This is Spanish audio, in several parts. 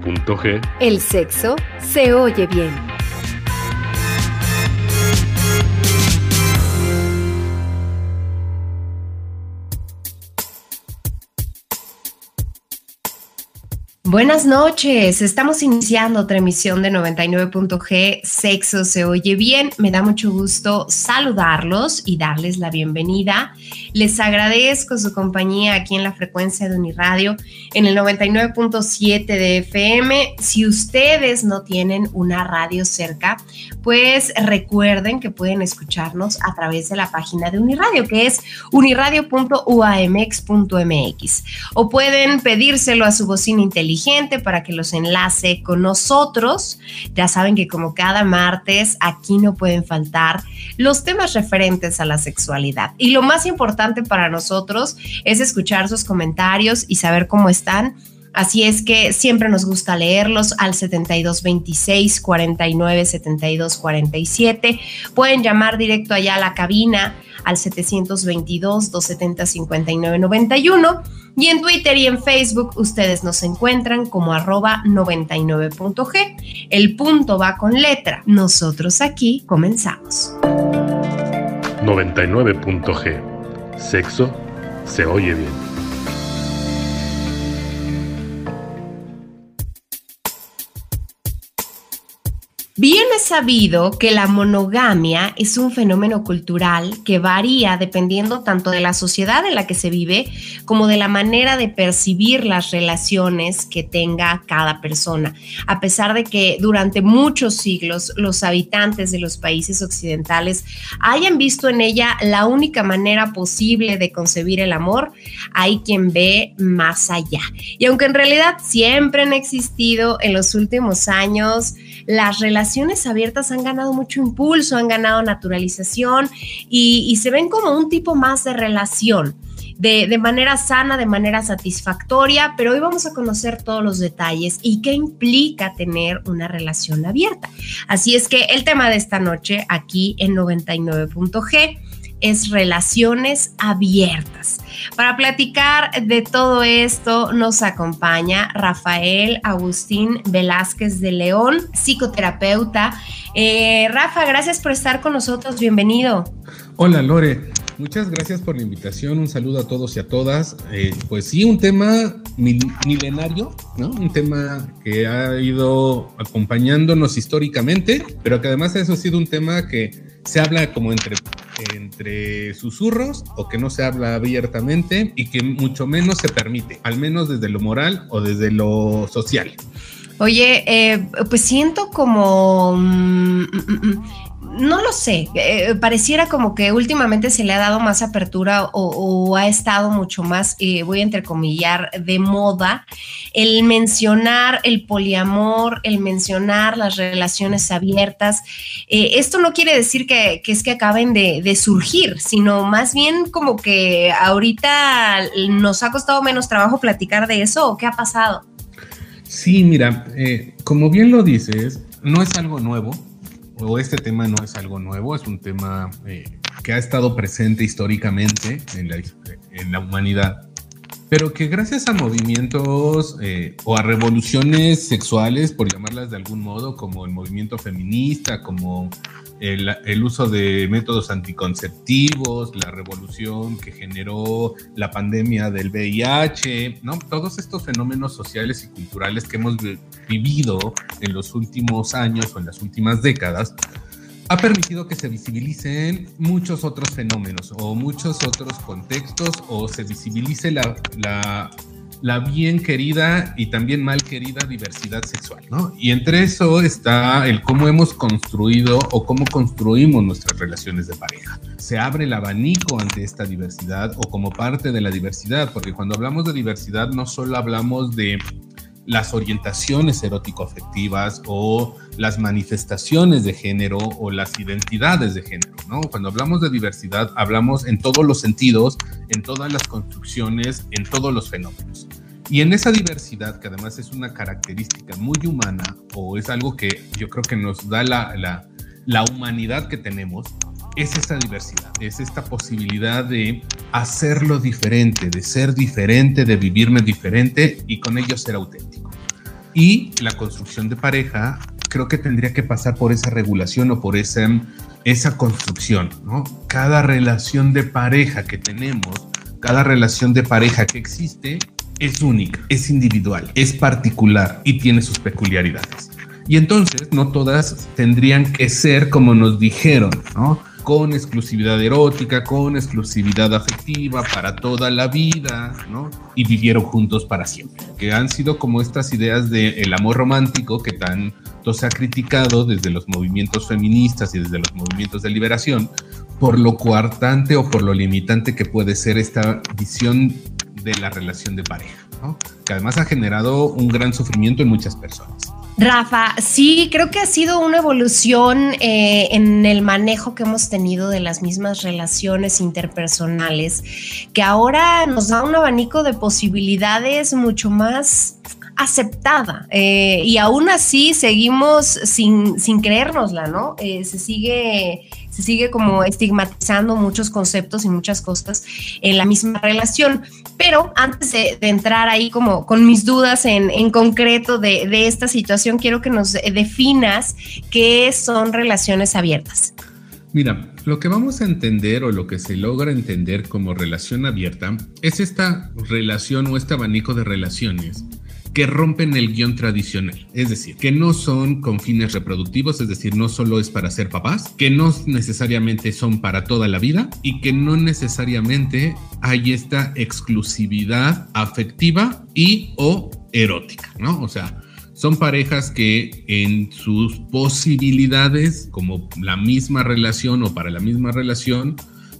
99.g, el sexo se oye bien. Buenas noches, estamos iniciando otra emisión de 99.g Sexo se oye bien. Me da mucho gusto saludarlos y darles la bienvenida. Les agradezco su compañía aquí en la frecuencia de Uniradio en el 99.7 de FM. Si ustedes no tienen una radio cerca, pues recuerden que pueden escucharnos a través de la página de Uniradio, que es uniradio.uamx.mx o pueden pedírselo a su bocina inteligente para que los enlace con nosotros. Ya saben que como cada martes aquí no pueden faltar los temas referentes a la sexualidad. Y lo más importante para nosotros es escuchar sus comentarios y saber cómo están. Así es que siempre nos gusta leerlos al 7226 49 72 47. Pueden llamar directo allá a la cabina al 722 270 59 91 y en Twitter y en Facebook ustedes nos encuentran como arroba 99.g. El punto va con letra. Nosotros aquí comenzamos. 99.g. Sexo se oye bien. Bien es sabido que la monogamia es un fenómeno cultural que varía dependiendo tanto de la sociedad en la que se vive como de la manera de percibir las relaciones que tenga cada persona. A pesar de que durante muchos siglos los habitantes de los países occidentales hayan visto en ella la única manera posible de concebir el amor, hay quien ve más allá. Y aunque en realidad siempre han existido en los últimos años las relaciones relaciones abiertas han ganado mucho impulso, han ganado naturalización y, se ven como un tipo más de relación. De, de, manera sana, de manera satisfactoria, pero hoy vamos a conocer todos los detalles y qué implica tener una relación abierta. Así es que el tema de esta noche aquí en 99.g es relaciones abiertas. Para platicar de todo esto nos acompaña Rafael Agustín Velázquez de León, psicoterapeuta. Eh, Rafa, gracias por estar con nosotros, bienvenido. Hola Lore, muchas gracias por la invitación, un saludo a todos y a todas. Eh, pues sí, un tema milenario, ¿no? Un tema que ha ido acompañándonos históricamente, pero que además eso ha sido un tema que se habla como entre, susurros o que no se habla abiertamente y que mucho menos se permite, al menos desde lo moral o desde lo social. Oye, eh, pues siento como... Mm, mm, mm, no lo sé, eh, pareciera como que últimamente se le ha dado más apertura o, ha estado mucho más, eh, voy a entrecomillar, de moda el mencionar el poliamor, el mencionar las relaciones abiertas. Eh, esto no quiere decir que, es que acaben de, de, surgir, sino más bien como que ahorita nos ha costado menos trabajo platicar de eso o qué ha pasado. Sí, mira, como bien lo dices, no es algo nuevo o este tema no es algo nuevo, es un tema eh, que ha estado presente históricamente en la, en la humanidad, pero que gracias a movimientos eh, o a revoluciones sexuales, por llamarlas de algún modo, como el movimiento feminista, como el, uso de métodos anticonceptivos, la revolución que generó la pandemia del VIH, ¿no? Todos estos fenómenos sociales y culturales que hemos vivido en los últimos años o en las últimas décadas, ha permitido que se visibilicen muchos otros fenómenos o muchos otros contextos o se visibilice la, la la bien querida y también mal querida diversidad sexual, ¿no? Y entre eso está el cómo hemos construido o cómo construimos nuestras relaciones de pareja. Se abre el abanico ante esta diversidad o como parte de la diversidad, porque cuando hablamos de diversidad no solo hablamos de las orientaciones erótico-afectivas o las manifestaciones de género o las identidades de género, ¿no? Cuando hablamos de diversidad, hablamos en todos los sentidos, en todas las construcciones, en todos los fenómenos. Y en esa diversidad, que además es una característica muy humana o es algo que yo creo que nos da la, la, la humanidad que tenemos, es esta diversidad, es esta posibilidad de hacerlo diferente, de ser diferente, de vivirme diferente y con ello ser auténtico. Y la construcción de pareja creo que tendría que pasar por esa regulación o por esa, esa construcción, ¿no? Cada relación de pareja que tenemos, cada relación de pareja que existe, es única, es individual, es particular y tiene sus peculiaridades. Y entonces no todas tendrían que ser como nos dijeron, ¿no? Con exclusividad erótica, con exclusividad afectiva para toda la vida, ¿no? Y vivieron juntos para siempre. Que han sido como estas ideas del amor romántico que tanto se ha criticado desde los movimientos feministas y desde los movimientos de liberación, por lo coartante o por lo limitante que puede ser esta visión de la relación de pareja, ¿no? Que además ha generado un gran sufrimiento en muchas personas. Rafa, sí, creo que ha sido una evolución eh, en el manejo que hemos tenido de las mismas relaciones interpersonales, que ahora nos da un abanico de posibilidades mucho más aceptada eh, y aún así seguimos sin, sin creérnosla, ¿no? Eh, se sigue sigue como estigmatizando muchos conceptos y muchas cosas en la misma relación. Pero antes de, entrar ahí como con mis dudas en, en concreto de, de esta situación, quiero que nos definas qué son relaciones abiertas. Mira, lo que vamos a entender o lo que se logra entender como relación abierta es esta relación o este abanico de relaciones que rompen el guion tradicional, es decir, que no son con fines reproductivos, es decir, no solo es para ser papás, que no necesariamente son para toda la vida y que no necesariamente hay esta exclusividad afectiva y o erótica, ¿no? O sea, son parejas que en sus posibilidades, como la misma relación o para la misma relación,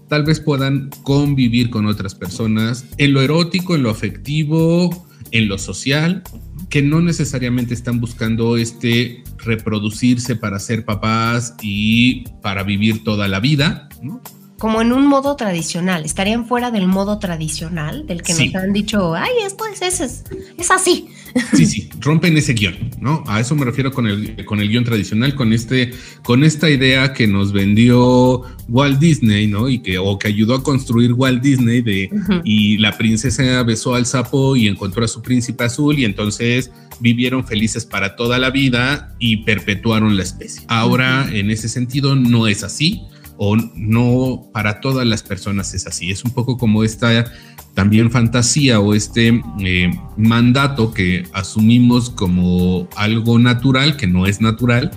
tal vez puedan convivir con otras personas en lo erótico, en lo afectivo, en lo social, que no necesariamente están buscando este reproducirse para ser papás y para vivir toda la vida, ¿no? Como en un modo tradicional, estarían fuera del modo tradicional, del que nos han dicho, ay, esto es, es, es así. Sí, sí, rompen ese guion, ¿no? A eso me refiero con el, con el guion tradicional, con, este, con esta idea que nos vendió Walt Disney, ¿no? Y que, o que ayudó a construir Walt Disney de, y la princesa besó al sapo y encontró a su príncipe azul y entonces vivieron felices para toda la vida y perpetuaron la especie. Ahora, en ese sentido, no es así o no para todas las personas es así. Es un poco como esta también fantasía o este eh, mandato que asumimos como algo natural, que no es natural,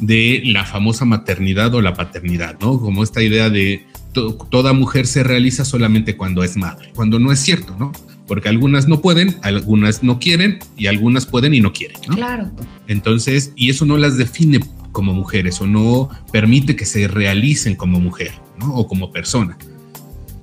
de la famosa maternidad o la paternidad, ¿no? Como esta idea de toda mujer se realiza solamente cuando es madre, cuando no es cierto, ¿no? Porque algunas no pueden, algunas no quieren y algunas pueden y no quieren, ¿no? Claro. Entonces, y eso no las define como mujeres o no permite que se realicen como mujer, ¿no? O como persona.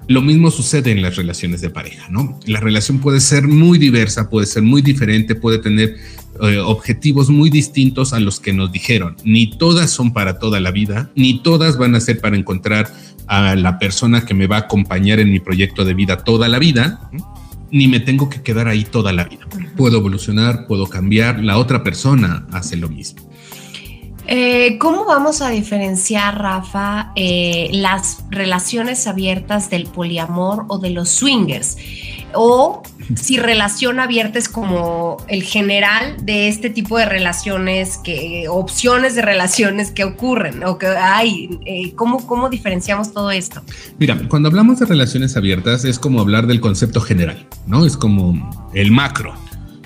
Lo mismo sucede en las relaciones de pareja, ¿no? La relación puede ser muy diversa, puede ser muy diferente, puede tener eh, objetivos muy distintos a los que nos dijeron. Ni todas son para toda la vida, ni todas van a ser para encontrar a la persona que me va a acompañar en mi proyecto de vida toda la vida, ni me tengo que quedar ahí toda la vida. Puedo evolucionar, puedo cambiar, la otra persona hace lo mismo. Eh, ¿Cómo vamos a diferenciar, Rafa, eh, las relaciones abiertas del poliamor o de los swingers? O si relación abierta es como el general de este tipo de relaciones, que opciones de relaciones que ocurren o que hay. Eh, ¿cómo, ¿Cómo diferenciamos todo esto? Mira, cuando hablamos de relaciones abiertas es como hablar del concepto general, ¿no? Es como el macro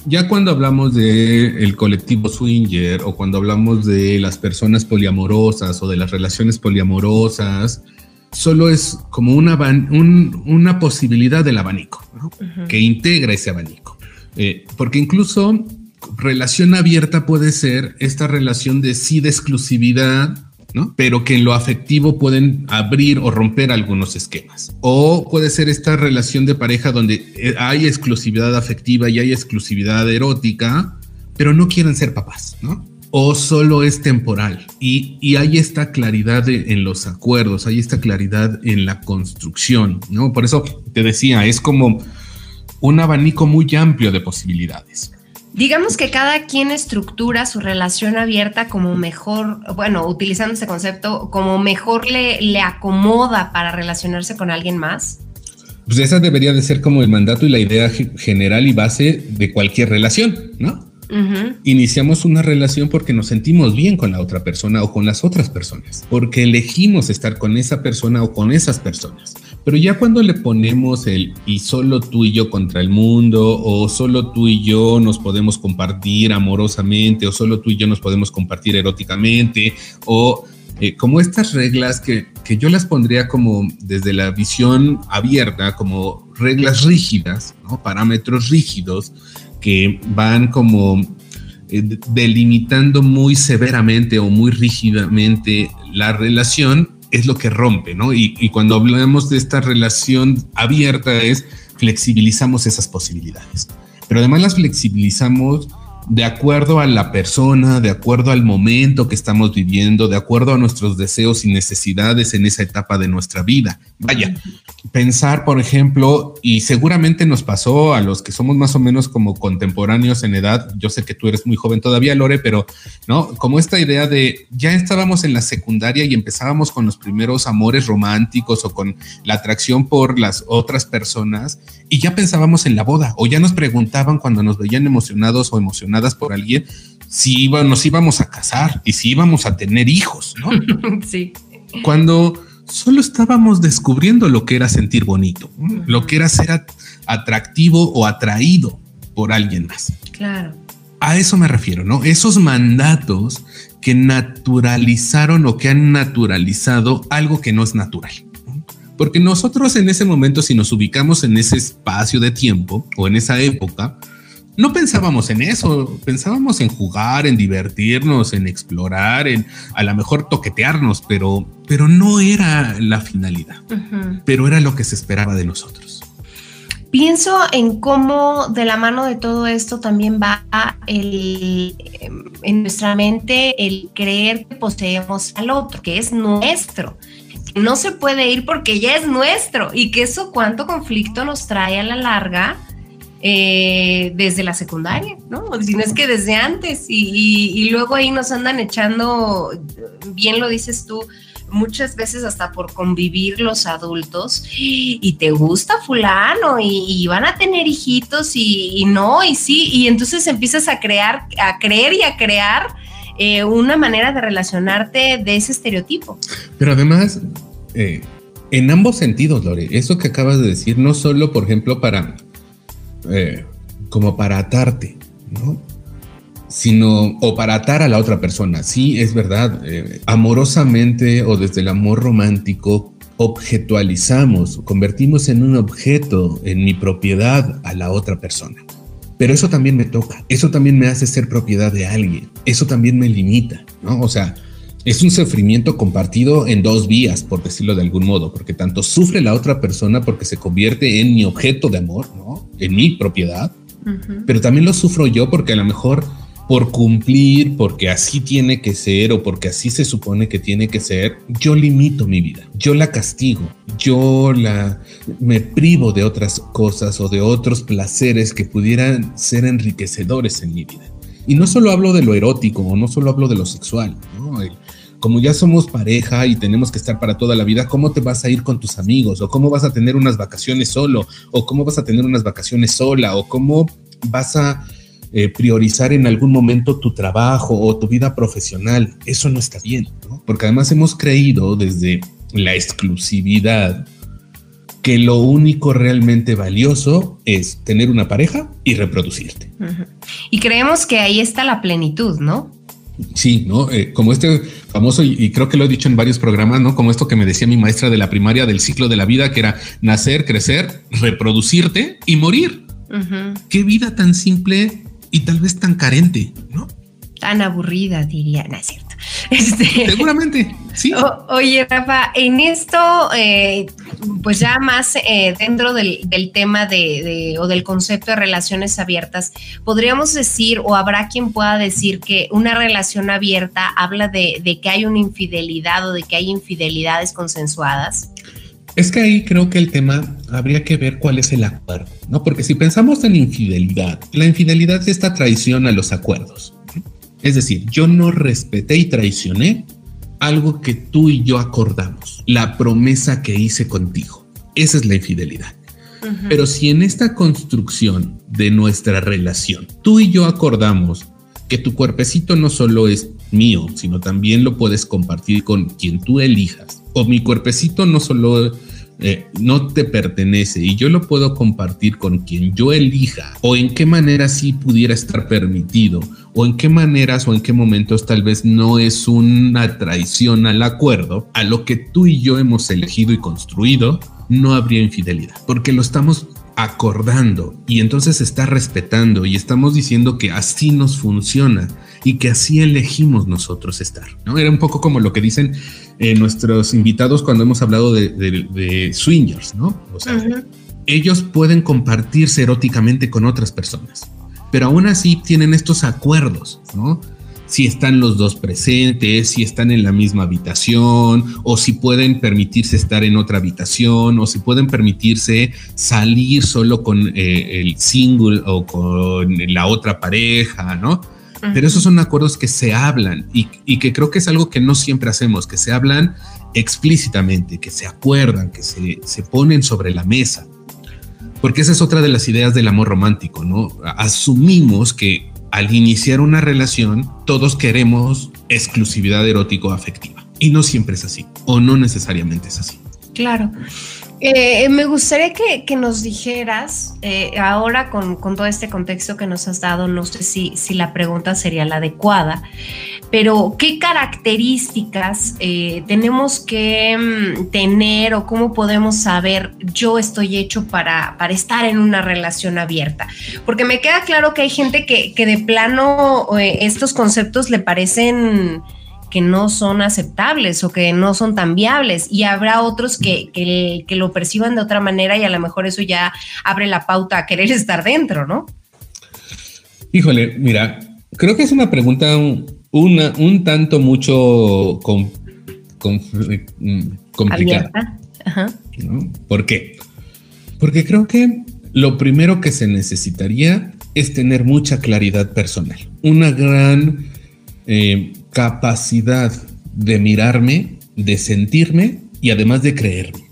ya cuando hablamos de el colectivo swinger o cuando hablamos de las personas poliamorosas o de las relaciones poliamorosas, solo es como una, una posibilidad del abanico, que integra ese abanico. Eh, porque incluso relación abierta puede ser esta relación de sí de exclusividad, Pero que en lo afectivo pueden abrir o romper algunos esquemas. O puede ser esta relación de pareja donde eh, hay exclusividad afectiva y hay exclusividad erótica, pero no quieren ser papás, o solo es temporal. Y, y hay esta claridad en los acuerdos, hay esta claridad en la construcción, ¿no? Por eso te decía, es como un abanico muy amplio de posibilidades. Digamos que cada quien estructura su relación abierta como mejor, bueno, utilizando ese concepto, como mejor le, le acomoda para relacionarse con alguien más. Pues esa debería de ser como el mandato y la idea general y base de cualquier relación, ¿no? Iniciamos una relación porque nos sentimos bien con la otra persona o con las otras personas, porque elegimos estar con esa persona o con esas personas. Pero ya cuando le ponemos el y solo tú y yo contra el mundo, o solo tú y yo nos podemos compartir amorosamente, o solo tú y yo nos podemos compartir eróticamente, o eh, como estas reglas que, que, yo las pondría como desde la visión abierta, como reglas rígidas, ¿no? parámetros rígidos, que van como eh, delimitando muy severamente o muy rígidamente la relación, es lo que rompe, ¿no? Y, y cuando hablamos de esta relación abierta es flexibilizamos esas posibilidades. Pero además las flexibilizamos de acuerdo a la persona, de acuerdo al momento que estamos viviendo, de acuerdo a nuestros deseos y necesidades en esa etapa de nuestra vida. Vaya, pensar, por ejemplo, y seguramente nos pasó a los que somos más o menos como contemporáneos en edad, yo sé que tú eres muy joven todavía, Lore, pero no, como esta idea de ya estábamos en la secundaria y empezábamos con los primeros amores románticos o con la atracción por las otras personas y ya pensábamos en la boda o ya nos preguntaban cuando nos veían emocionados o por alguien si iba, nos íbamos a casar y si íbamos a tener hijos, ¿no? sí. Cuando solo estábamos descubriendo lo que era sentir bonito, lo que era ser atractivo o atraído por alguien más. Claro. A eso me refiero, ¿no? Esos mandatos que naturalizaron o que han naturalizado algo que no es natural. Porque nosotros en ese momento, si nos ubicamos en ese espacio de tiempo o en esa época, no pensábamos en eso, pensábamos en jugar, en divertirnos, en explorar, en a lo mejor toquetearnos, pero, pero no era la finalidad, pero era lo que se esperaba de nosotros. Pienso en cómo de la mano de todo esto también va el, en nuestra mente el creer que poseemos al otro, que es nuestro no se puede ir porque ya es nuestro y que eso cuánto conflicto nos trae a la larga eh, desde la secundaria, ¿no? Si no es que desde antes y, luego ahí nos andan echando, bien lo dices tú, muchas veces hasta por convivir los adultos y te gusta fulano y, van a tener hijitos y, no, y sí, y entonces empiezas a crear, a creer y a crear eh, una manera de relacionarte de ese estereotipo. Pero además, eh, en ambos sentidos, Lore, eso que acabas de decir, no solo, por ejemplo, para eh, como para atarte, ¿no? Sino, o para atar a la otra persona. Sí, es verdad, eh, amorosamente o desde el amor romántico, objetualizamos, convertimos en un objeto, en mi propiedad a la otra persona. Pero eso también me toca, eso también me hace ser propiedad de alguien, eso también me limita, ¿no? O sea, es un sufrimiento compartido en dos vías, por decirlo de algún modo, porque tanto sufre la otra persona porque se convierte en mi objeto de amor, ¿no? En mi propiedad, pero también lo sufro yo porque a lo mejor por cumplir, porque así tiene que ser o porque así se supone que tiene que ser, yo limito mi vida, yo la castigo, yo la me privo de otras cosas o de otros placeres que pudieran ser enriquecedores en mi vida. Y no solo hablo de lo erótico o no solo hablo de lo sexual. Como ya somos pareja y tenemos que estar para toda la vida, ¿cómo te vas a ir con tus amigos? ¿O cómo vas a tener unas vacaciones solo? ¿O cómo vas a tener unas vacaciones sola? ¿O cómo vas a eh, priorizar en algún momento tu trabajo o tu vida profesional? Eso no está bien, ¿no? Porque además hemos creído desde la exclusividad que lo único realmente valioso es tener una pareja y reproducirte. Y creemos que ahí está la plenitud, ¿no? Sí, ¿no? Eh, como este famoso, y, creo que lo he dicho en varios programas, ¿no? Como esto que me decía mi maestra de la primaria del ciclo de la vida, que era nacer, crecer, reproducirte y morir. Qué vida tan simple y tal vez tan carente, ¿no? Tan aburrida, diría, cierto. Este, Seguramente. Sí. oye, Rafa, en esto, eh, pues ya más eh, dentro del, tema de, o del concepto de relaciones abiertas, podríamos decir, o habrá quien pueda decir que una relación abierta habla de, de que hay una infidelidad o de que hay infidelidades consensuadas. Es que ahí creo que el tema habría que ver cuál es el acuerdo, ¿no? Porque si pensamos en infidelidad, la infidelidad es esta traición a los acuerdos. Es decir, yo no respeté y traicioné algo que tú y yo acordamos, la promesa que hice contigo. Esa es la infidelidad. Pero si en esta construcción de nuestra relación, tú y yo acordamos que tu cuerpecito no solo es mío, sino también lo puedes compartir con quien tú elijas, o mi cuerpecito no solo eh, no te pertenece y yo lo puedo compartir con quien yo elija o en qué manera sí pudiera estar permitido o en qué maneras o en qué momentos tal vez no es una traición al acuerdo, a lo que tú y yo hemos elegido y construido, no habría infidelidad, porque lo estamos acordando y entonces está respetando y estamos diciendo que así nos funciona y que así elegimos nosotros estar. ¿no? Era un poco como lo que dicen eh, nuestros invitados cuando hemos hablado de, swingers, ¿no? O sea, ellos pueden compartirse eróticamente con otras personas, pero aún así tienen estos acuerdos, ¿no? Si están los dos presentes, si están en la misma habitación, o si pueden permitirse estar en otra habitación, o si pueden permitirse salir solo con eh, el single o con la otra pareja, ¿no? Pero esos son acuerdos que se hablan y, que creo que es algo que no siempre hacemos, que se hablan explícitamente, que se acuerdan, que se, se ponen sobre la mesa. Porque esa es otra de las ideas del amor romántico, ¿no? Asumimos que al iniciar una relación todos queremos exclusividad erótico-afectiva. Y no siempre es así, o no necesariamente es así. Claro. Eh, me gustaría que, nos dijeras, eh, ahora con, todo este contexto que nos has dado, no sé si, si la pregunta sería la adecuada, pero ¿qué características eh, tenemos que mm, tener o cómo podemos saber yo estoy hecho para, para, estar en una relación abierta? Porque me queda claro que hay gente que, que de plano estos conceptos le parecen que no son aceptables o que no son tan viables y habrá otros que, que, lo perciban de otra manera y a lo mejor eso ya abre la pauta a querer estar dentro, ¿no? Híjole, mira, creo que es una pregunta un, una, un tanto mucho mm, complicada. ¿Por qué? Porque creo que lo primero que se necesitaría es tener mucha claridad personal, una gran eh, capacidad de mirarme, de sentirme y además de creerme.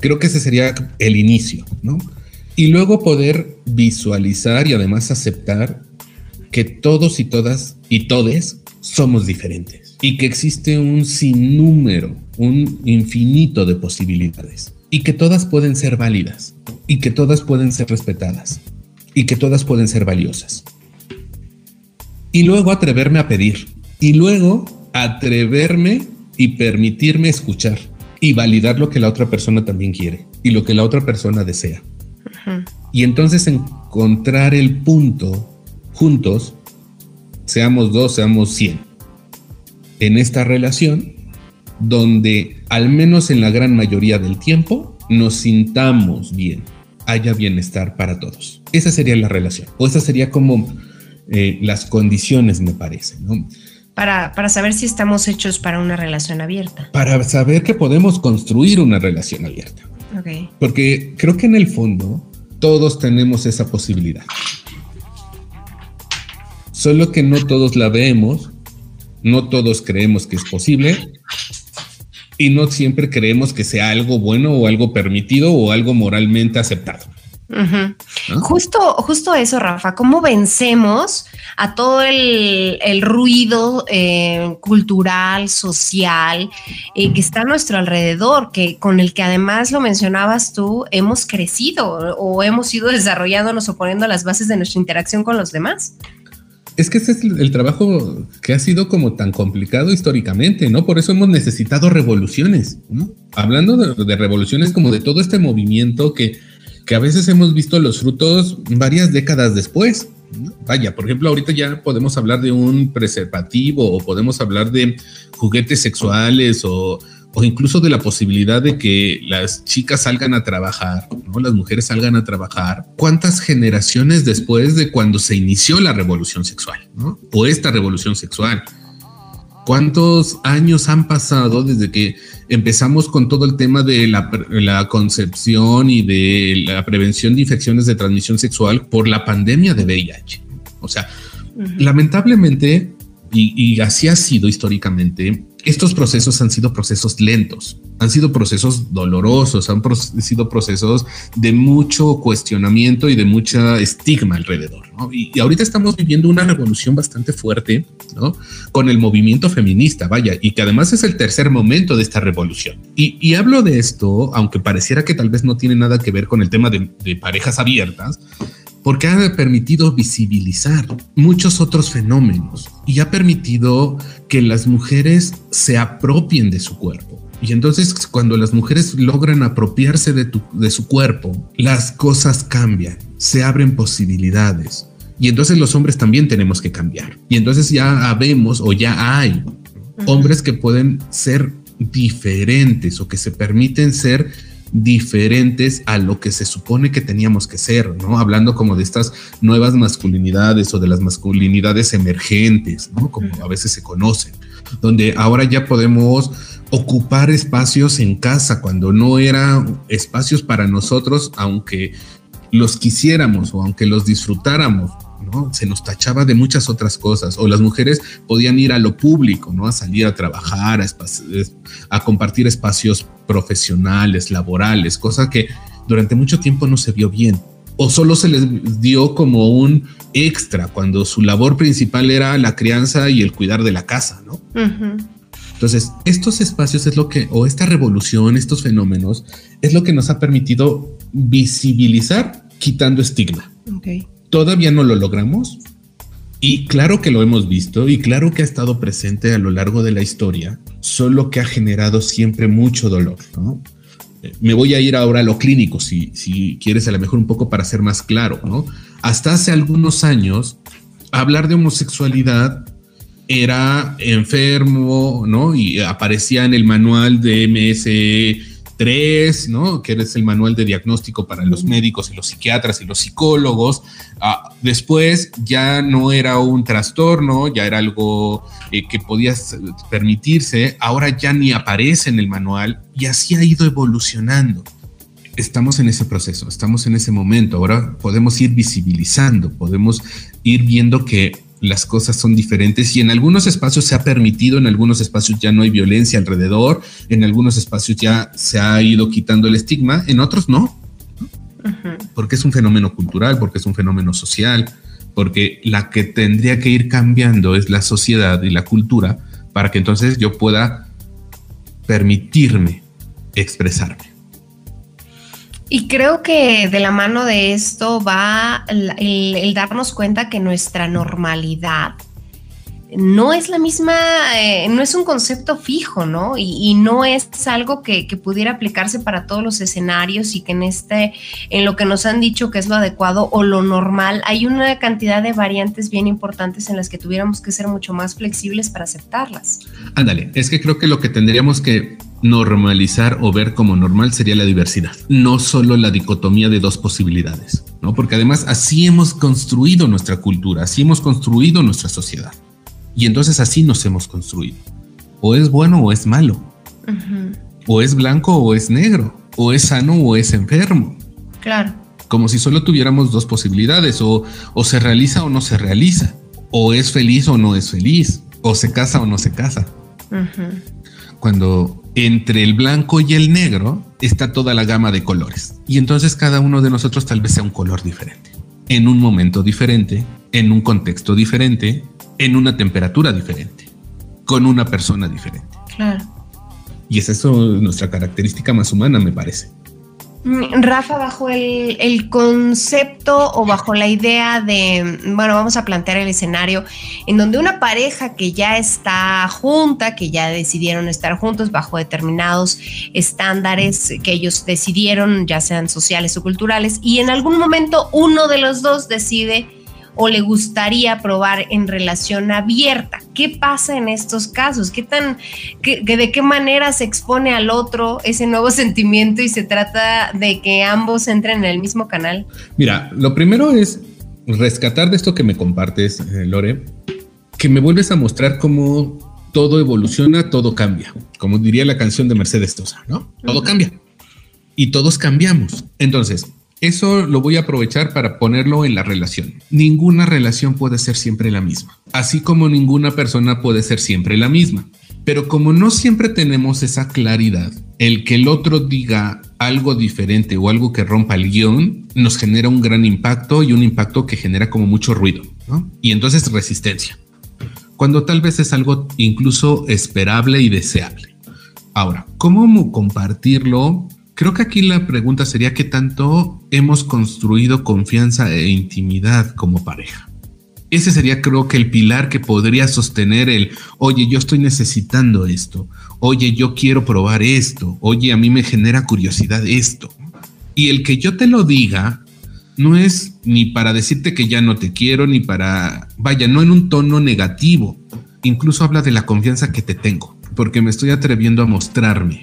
Creo que ese sería el inicio, ¿no? Y luego poder visualizar y además aceptar que todos y todas y todes somos diferentes y que existe un sinnúmero, un infinito de posibilidades y que todas pueden ser válidas y que todas pueden ser respetadas y que todas pueden ser valiosas. Y luego atreverme a pedir, y luego atreverme y permitirme escuchar y validar lo que la otra persona también quiere y lo que la otra persona desea. Y entonces encontrar el punto juntos, seamos dos, seamos cien, en esta relación donde al menos en la gran mayoría del tiempo nos sintamos bien, haya bienestar para todos. Esa sería la relación, o esa sería como eh, las condiciones, me parece. ¿no? Para, saber si estamos hechos para una relación abierta. Para saber que podemos construir una relación abierta. Porque creo que en el fondo todos tenemos esa posibilidad. Solo que no todos la vemos, no todos creemos que es posible y no siempre creemos que sea algo bueno o algo permitido o algo moralmente aceptado. Justo, justo eso, Rafa. ¿Cómo vencemos a todo el, ruido eh, cultural, social eh, que está a nuestro alrededor, que con el que además lo mencionabas tú, hemos crecido o hemos ido desarrollándonos o poniendo las bases de nuestra interacción con los demás? Es que ese es el, trabajo que ha sido como tan complicado históricamente, ¿no? Por eso hemos necesitado revoluciones, Hablando de revoluciones como de todo este movimiento que que a veces hemos visto los frutos varias décadas después, Vaya, por ejemplo, ahorita ya podemos hablar de un preservativo o podemos hablar de juguetes sexuales o, o incluso de la posibilidad de que las chicas salgan a trabajar, ¿no? las mujeres salgan a trabajar. ¿Cuántas generaciones después de cuando se inició la revolución sexual ¿no? o esta revolución sexual? ¿Cuántos años han pasado desde que empezamos con todo el tema de la, concepción y de la prevención de infecciones de transmisión sexual por la pandemia de VIH? O sea, lamentablemente, y así ha sido históricamente, estos procesos han sido procesos lentos, han sido procesos dolorosos, han sido procesos de mucho cuestionamiento y de mucha estigma alrededor. Y, ahorita estamos viviendo una revolución bastante fuerte ¿no? con el movimiento feminista, vaya, y que además es el tercer momento de esta revolución. Y, hablo de esto, aunque pareciera que tal vez no tiene nada que ver con el tema de parejas abiertas, porque ha permitido visibilizar muchos otros fenómenos y ha permitido que las mujeres se apropien de su cuerpo. Y entonces cuando las mujeres logran apropiarse de, de su cuerpo, las cosas cambian, se abren posibilidades. Y entonces los hombres también tenemos que cambiar. Y entonces ya vemos o ya hay hombres que pueden ser diferentes o que se permiten ser diferentes a lo que se supone que teníamos que ser, ¿no? Hablando como de estas nuevas masculinidades o de las masculinidades emergentes, ¿no? Como a veces se conocen, donde ahora ya podemos ocupar espacios en casa cuando no eran espacios para nosotros, aunque los quisiéramos o aunque los disfrutáramos, ¿no? Se nos tachaba de muchas otras cosas, o las mujeres podían ir a lo público, ¿no? A salir a trabajar, a, a compartir espacios profesionales, laborales, cosa que durante mucho tiempo no se vio bien. O solo se les dio como un extra cuando su labor principal era la crianza y el cuidar de la casa, ¿no? Entonces, estos espacios es lo que, o esta revolución, estos fenómenos, es lo que nos ha permitido visibilizar quitando estigma. Okay. Todavía no lo logramos. Y claro que lo hemos visto y claro que ha estado presente a lo largo de la historia, solo que ha generado siempre mucho dolor. ¿no? Eh, me voy a ir ahora a lo clínico, si, si quieres a lo mejor un poco para ser más claro. ¿no? Hasta hace algunos años, hablar de homosexualidad era enfermo, ¿no? Y aparecía en el manual de MS 3, ¿no? Que es el manual de diagnóstico para los médicos y los psiquiatras y los psicólogos. Ah, después ya no era un trastorno, ya era algo eh, que podía permitirse, ahora ya ni aparece en el manual y así ha ido evolucionando. Estamos en ese proceso, estamos en ese momento, ahora podemos ir visibilizando, podemos ir viendo que las cosas son diferentes y en algunos espacios se ha permitido, en algunos espacios ya no hay violencia alrededor, en algunos espacios ya se ha ido quitando el estigma, en otros no. Porque es un fenómeno cultural, porque es un fenómeno social, porque la que tendría que ir cambiando es la sociedad y la cultura para que entonces yo pueda permitirme expresarme. Y creo que de la mano de esto va el, darnos cuenta que nuestra normalidad no es la misma, eh, no es un concepto fijo, ¿no? Y, no es algo que, pudiera aplicarse para todos los escenarios y que en este, en lo que nos han dicho que es lo adecuado o lo normal, hay una cantidad de variantes bien importantes en las que tuviéramos que ser mucho más flexibles para aceptarlas. Ándale, es que creo que lo que tendríamos que normalizar o ver como normal sería la diversidad, no solo la dicotomía de dos posibilidades, ¿no? Porque además así hemos construido nuestra cultura, así hemos construido nuestra sociedad. Y entonces así nos hemos construido. O es bueno o es malo. O es blanco o es negro. O es sano o es enfermo. Claro. Como si solo tuviéramos dos posibilidades. O, o se realiza o no se realiza. O es feliz o no es feliz. O se casa o no se casa. Cuando entre el blanco y el negro está toda la gama de colores. Y entonces cada uno de nosotros tal vez sea un color diferente. En un momento diferente, en un contexto diferente, en una temperatura diferente, con una persona diferente. Claro. Y es eso nuestra característica más humana, me parece. Mm, Rafa, bajo el, concepto o bajo la idea de, bueno, vamos a plantear el escenario en donde una pareja que ya está junta, que ya decidieron estar juntos bajo determinados estándares que ellos decidieron, ya sean sociales o culturales, y en algún momento uno de los dos decide o le gustaría probar en relación abierta. ¿Qué pasa en estos casos? ¿Qué tan, de qué manera se expone al otro ese nuevo sentimiento y se trata de que ambos entren en el mismo canal? Mira, lo primero es rescatar de esto que me compartes, eh, Lore, que me vuelves a mostrar cómo todo evoluciona, todo cambia. Como diría la canción de Mercedes Sosa, ¿no? Todo cambia. Y todos cambiamos. Entonces, eso lo voy a aprovechar para ponerlo en la relación. Ninguna relación puede ser siempre la misma, así como ninguna persona puede ser siempre la misma. Pero como no siempre tenemos esa claridad, el que el otro diga algo diferente o algo que rompa el guion nos genera un gran impacto y un impacto que genera como mucho ruido, ¿no? Y entonces resistencia, cuando tal vez es algo incluso esperable y deseable. Ahora, ¿cómo compartirlo Creo que aquí la pregunta sería qué tanto hemos construido confianza e intimidad como pareja. Ese sería creo que el pilar que podría sostener el, oye, yo estoy necesitando esto, oye, yo quiero probar esto, oye, a mí me genera curiosidad esto. Y el que yo te lo diga no es ni para decirte que ya no te quiero, ni para, vaya, no en un tono negativo. Incluso habla de la confianza que te tengo, porque me estoy atreviendo a mostrarme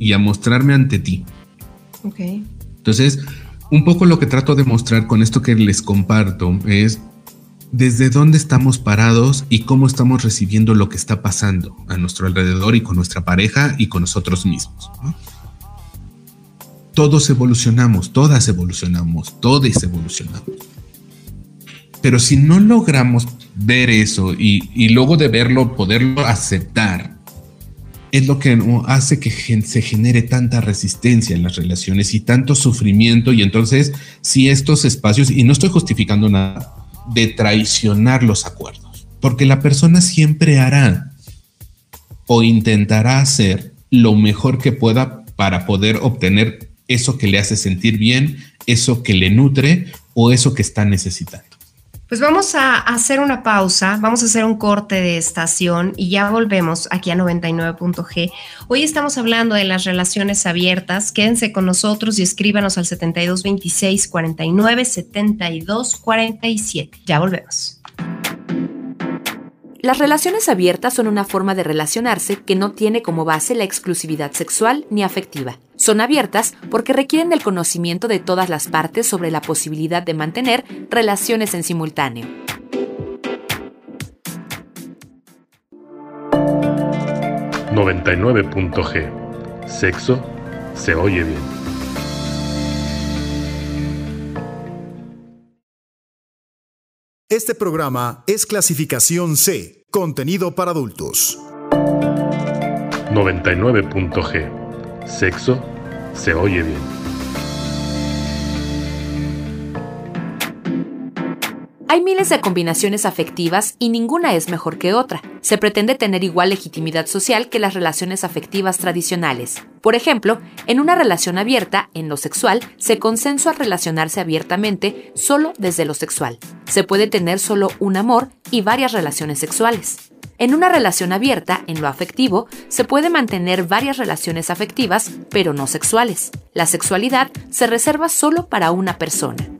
y a mostrarme ante ti. Ok. Entonces, un poco lo que trato de mostrar con esto que les comparto es desde dónde estamos parados y cómo estamos recibiendo lo que está pasando a nuestro alrededor y con nuestra pareja y con nosotros mismos. Todos evolucionamos, todas evolucionamos, todos evolucionamos. Pero si no logramos ver eso y, y luego de verlo, poderlo aceptar es lo que hace que se genere tanta resistencia en las relaciones y tanto sufrimiento. Y entonces, si estos espacios, y no estoy justificando nada, de traicionar los acuerdos, porque la persona siempre hará o intentará hacer lo mejor que pueda para poder obtener eso que le hace sentir bien, eso que le nutre o eso que está necesitando. Pues vamos a hacer una pausa, vamos a hacer un corte de estación y ya volvemos aquí a 99.g. Hoy estamos hablando de las relaciones abiertas. Quédense con nosotros y escríbanos al 7226 49 72 47. Ya volvemos. Las relaciones abiertas son una forma de relacionarse que no tiene como base la exclusividad sexual ni afectiva. Son abiertas porque requieren del conocimiento de todas las partes sobre la posibilidad de mantener relaciones en simultáneo. ...99.g... Sexo se oye bien. Este programa es clasificación C, contenido para adultos. 99.g. Sexo se oye bien. Hay miles de combinaciones afectivas y ninguna es mejor que otra. Se pretende tener igual legitimidad social que las relaciones afectivas tradicionales. Por ejemplo, en una relación abierta, en lo sexual, se consensua relacionarse abiertamente solo desde lo sexual. Se puede tener solo un amor y varias relaciones sexuales. En una relación abierta, en lo afectivo, se puede mantener varias relaciones afectivas, pero no sexuales. La sexualidad se reserva solo para una persona.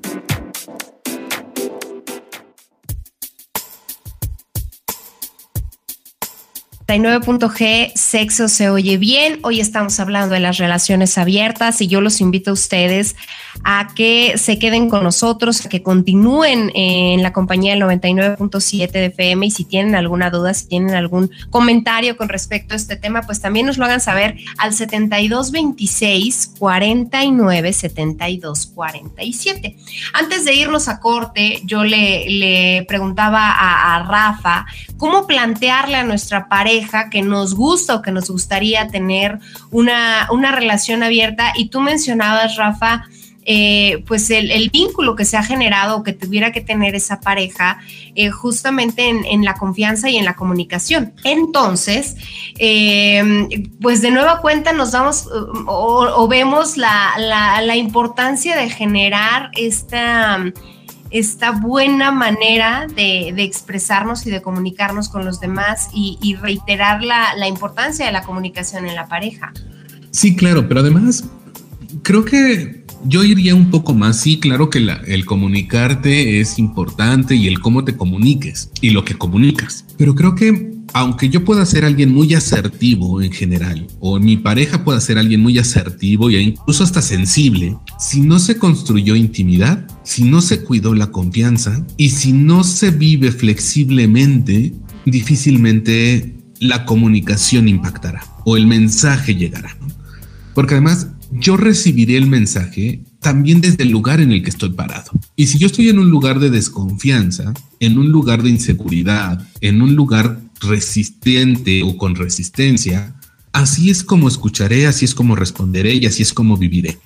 9.g, sexo se oye bien. Hoy estamos hablando de las relaciones abiertas y yo los invito a ustedes a que se queden con nosotros, a que continúen en la compañía del 99.7 de FM y si tienen alguna duda, si tienen algún comentario con respecto a este tema, pues también nos lo hagan saber al 7226 49 72 47. Antes de irnos a corte, yo le, preguntaba a Rafa cómo plantearle a nuestra pareja que nos gusta o que nos gustaría tener una, una relación abierta y tú mencionabas, Rafa, eh, pues el, vínculo que se ha generado o que tuviera que tener esa pareja eh, justamente en, la confianza y en la comunicación. Entonces, eh, pues de nueva cuenta nos damos o, vemos la, importancia de generar esta esta buena manera de, expresarnos y de comunicarnos con los demás y, reiterar la, la, importancia de la comunicación en la pareja. Sí, claro, pero además creo que yo iría un poco más, sí, claro que el comunicarte es importante y el cómo te comuniques y lo que comunicas, pero creo que aunque yo pueda ser alguien muy asertivo en general, o mi pareja pueda ser alguien muy asertivo e incluso hasta sensible, si no se construyó intimidad, si no se cuidó la confianza y si no se vive flexiblemente, difícilmente la comunicación impactará o el mensaje llegará. Porque además yo recibiré el mensaje también desde el lugar en el que estoy parado. Y si yo estoy en un lugar de desconfianza, en un lugar de inseguridad, en un lugar resistente o con resistencia, así es como escucharé, así es como responderé y así es como viviré.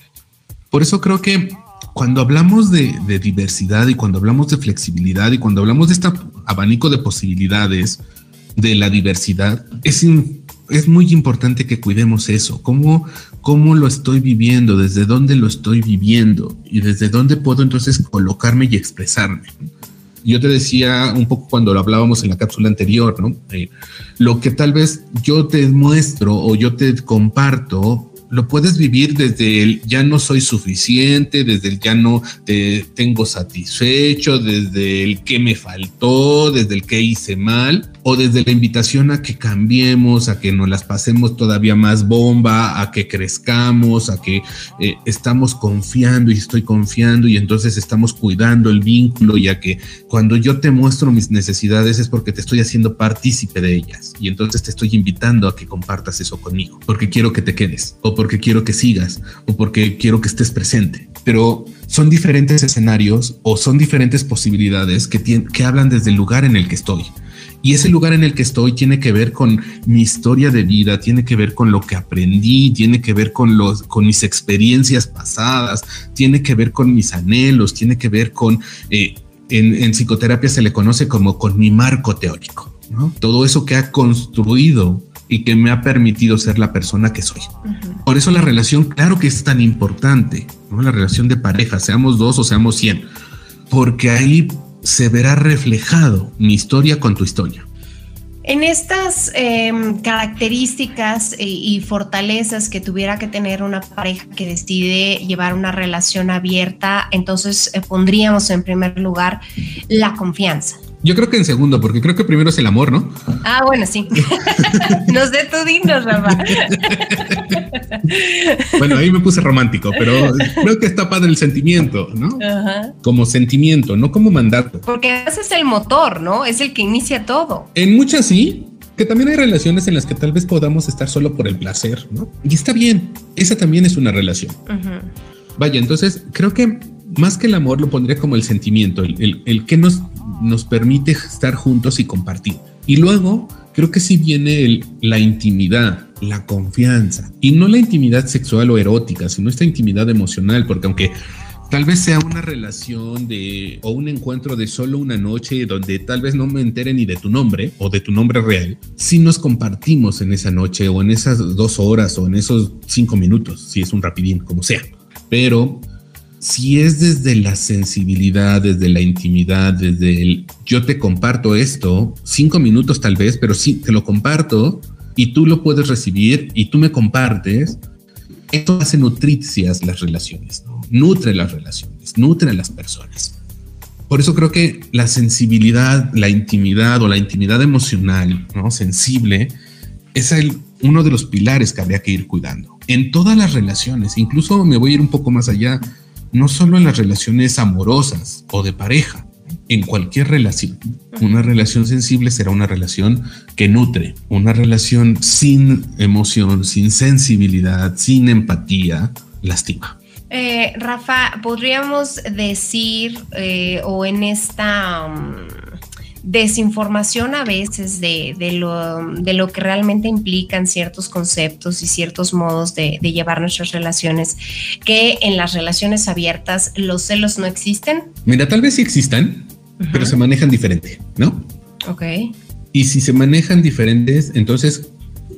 Por eso creo que cuando hablamos de, diversidad y cuando hablamos de flexibilidad y cuando hablamos de este abanico de posibilidades de la diversidad, es, es muy importante que cuidemos eso, cómo, cómo lo estoy viviendo, desde dónde lo estoy viviendo y desde dónde puedo entonces colocarme y expresarme. Yo te decía un poco cuando lo hablábamos en la cápsula anterior, ¿no? Eh, lo que tal vez yo te muestro o yo te comparto lo puedes vivir desde el ya no soy suficiente, desde el ya no te tengo satisfecho, desde el que me faltó, desde el que hice mal, o desde la invitación a que cambiemos, a que nos las pasemos todavía más bomba, a que crezcamos, a que eh, estamos confiando y estoy confiando y entonces estamos cuidando el vínculo y a que cuando yo te muestro mis necesidades es porque te estoy haciendo partícipe de ellas y entonces te estoy invitando a que compartas eso conmigo, porque quiero que te quedes o porque quiero que sigas o porque quiero que estés presente. Pero son diferentes escenarios o son diferentes posibilidades que, que hablan desde el lugar en el que estoy. Y ese lugar en el que estoy tiene que ver con mi historia de vida, tiene que ver con lo que aprendí, tiene que ver con los, con mis experiencias pasadas, tiene que ver con mis anhelos, tiene que ver con, eh, en, psicoterapia se le conoce como con mi marco teórico, Todo eso que ha construido y que me ha permitido ser la persona que soy. Por eso la relación, claro que es tan importante, la relación de pareja, seamos dos o seamos cien, porque ahí se verá reflejado mi historia con tu historia. En estas em, características y, fortalezas que tuviera que tener una pareja que decide llevar una relación abierta, entonces eh, pondríamos en primer lugar la confianza. Yo creo que en segundo, porque creo que primero es el amor, ¿no? Ah, bueno, sí. Nos de tu dinos, Rafa. bueno, ahí me puse romántico, pero creo que está padre el sentimiento, ¿no? Como sentimiento, no como mandato. Porque ese es el motor, ¿no? Es el que inicia todo. En muchas sí, que también hay relaciones en las que tal vez podamos estar solo por el placer, ¿no? Y está bien, esa también es una relación. Vaya, entonces creo que más que el amor lo pondría como el sentimiento, el, el, que nos, nos permite estar juntos y compartir. Y luego creo que sí viene la intimidad, la confianza, y no la intimidad sexual o erótica, sino esta intimidad emocional, porque aunque tal vez sea una relación de o un encuentro de solo una noche donde tal vez no me entere ni de tu nombre o de tu nombre real, si nos compartimos en esa noche o en esas dos horas o en esos cinco minutos, si es un rapidín, como sea. Pero si es desde la sensibilidad, desde la intimidad, desde el yo te comparto esto, cinco minutos tal vez, pero sí te lo comparto y tú lo puedes recibir y tú me compartes, esto hace nutricias las relaciones, nutre las relaciones, nutre a las personas. Por eso creo que la sensibilidad, la intimidad o la intimidad emocional, ¿no? sensible, es uno de los pilares que habría que ir cuidando. En todas las relaciones, incluso me voy a ir un poco más allá, no solo en las relaciones amorosas o de pareja, en cualquier relación. Una relación sensible será una relación que nutre, una relación sin emoción, sin sensibilidad, sin empatía, lastima. Eh, Rafa, podríamos decir, eh, o en esta... Um, desinformación a veces de, lo, de, lo, que realmente implican ciertos conceptos y ciertos modos de, llevar nuestras relaciones, que en las relaciones abiertas los celos no existen. Mira, tal vez sí existan, pero se manejan diferente, ¿no? Ok. Y si se manejan diferentes, entonces